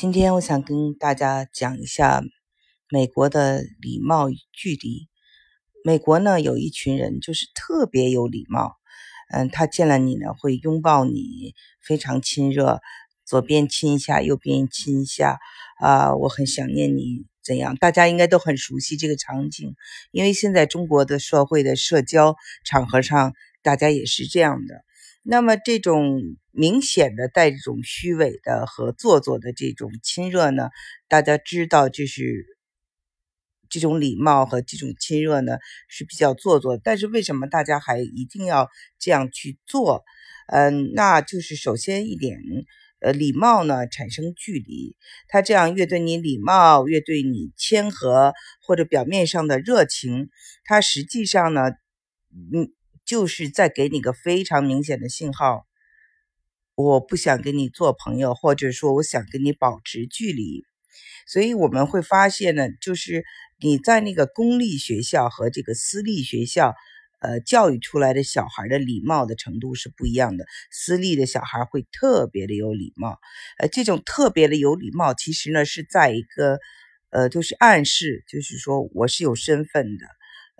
今天我想跟大家讲一下美国的礼貌与距离。美国呢有一群人就是特别有礼貌，嗯，他见了你呢会拥抱你，非常亲热，左边亲一下，右边亲一下，啊，我很想念你，怎样？大家应该都很熟悉这个场景，因为现在中国的社会的社交场合上，大家也是这样的。那么这种明显的带这种虚伪的和做作的这种亲热呢，大家知道，就是这种礼貌和这种亲热呢是比较做作。但是为什么大家还一定要这样去做？嗯，那就是首先一点，呃，礼貌呢产生距离，他这样越对你礼貌，越对你谦和，或者表面上的热情，他实际上呢，嗯。就是在给你个非常明显的信号，我不想跟你做朋友，或者说我想跟你保持距离。所以我们会发现呢，就是你在那个公立学校和这个私立学校，呃，教育出来的小孩的礼貌的程度是不一样的。私立的小孩会特别的有礼貌，呃，这种特别的有礼貌，其实呢是在一个，呃，就是暗示，就是说我是有身份的。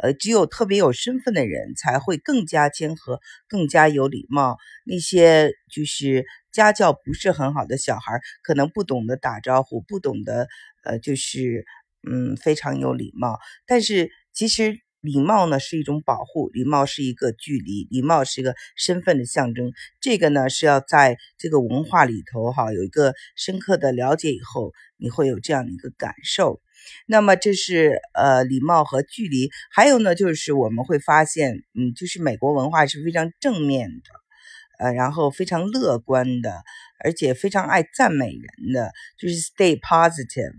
呃，只有特别有身份的人才会更加谦和，更加有礼貌。那些就是家教不是很好的小孩，可能不懂得打招呼，不懂得呃，就是嗯，非常有礼貌。但是其实礼貌呢是一种保护，礼貌是一个距离，礼貌是一个身份的象征。这个呢是要在这个文化里头哈有一个深刻的了解以后，你会有这样的一个感受。那么这是呃礼貌和距离，还有呢就是我们会发现，嗯，就是美国文化是非常正面的，呃，然后非常乐观的，而且非常爱赞美人的，就是 stay positive。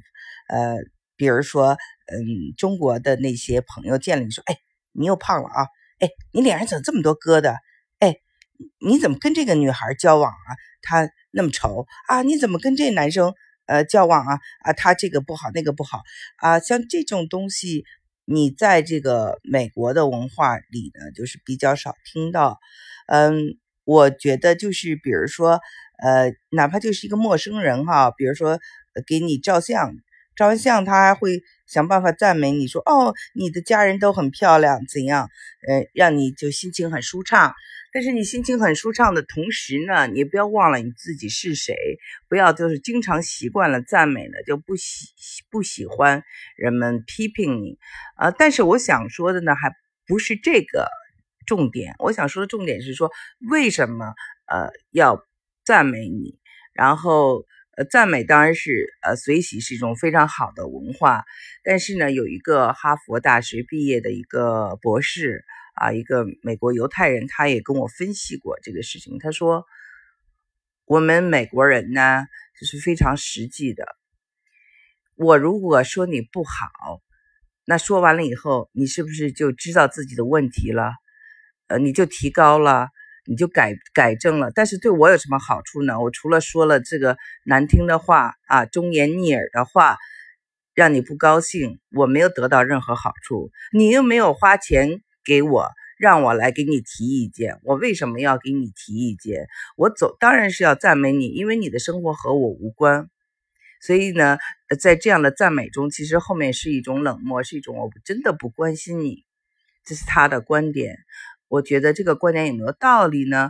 呃，比如说，嗯，中国的那些朋友见了你说，哎，你又胖了啊，哎，你脸上怎么这么多疙瘩？哎，你怎么跟这个女孩交往啊？她那么丑啊？你怎么跟这男生？呃，交往啊啊，他这个不好，那个不好啊，像这种东西，你在这个美国的文化里呢，就是比较少听到。嗯，我觉得就是比如说，呃，哪怕就是一个陌生人哈，比如说给你照相，照完相他还会想办法赞美你说，哦，你的家人都很漂亮，怎样？呃，让你就心情很舒畅。但是你心情很舒畅的同时呢，你不要忘了你自己是谁，不要就是经常习惯了赞美了就不喜不喜欢人们批评你啊。但是我想说的呢，还不是这个重点，我想说的重点是说为什么呃要赞美你，然后呃赞美当然是呃随喜是一种非常好的文化，但是呢有一个哈佛大学毕业的一个博士。啊，一个美国犹太人，他也跟我分析过这个事情。他说，我们美国人呢，就是非常实际的。我如果说你不好，那说完了以后，你是不是就知道自己的问题了？呃，你就提高了，你就改改正了。但是对我有什么好处呢？我除了说了这个难听的话啊，忠言逆耳的话，让你不高兴，我没有得到任何好处。你又没有花钱。给我，让我来给你提意见。我为什么要给你提意见？我走当然是要赞美你，因为你的生活和我无关。所以呢，在这样的赞美中，其实后面是一种冷漠，是一种我真的不关心你。这是他的观点。我觉得这个观点有没有道理呢？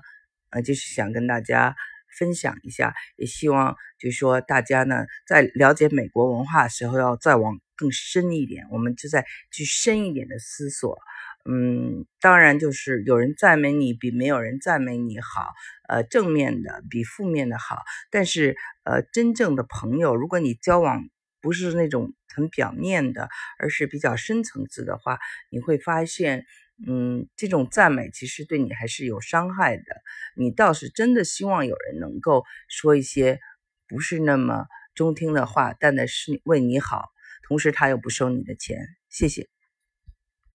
呃，就是想跟大家分享一下，也希望就是说大家呢，在了解美国文化的时候，要再往更深一点，我们就在去深一点的思索。嗯，当然就是有人赞美你比没有人赞美你好，呃，正面的比负面的好。但是，呃，真正的朋友，如果你交往不是那种很表面的，而是比较深层次的话，你会发现，嗯，这种赞美其实对你还是有伤害的。你倒是真的希望有人能够说一些不是那么中听的话，但呢是为你好，同时他又不收你的钱。谢谢。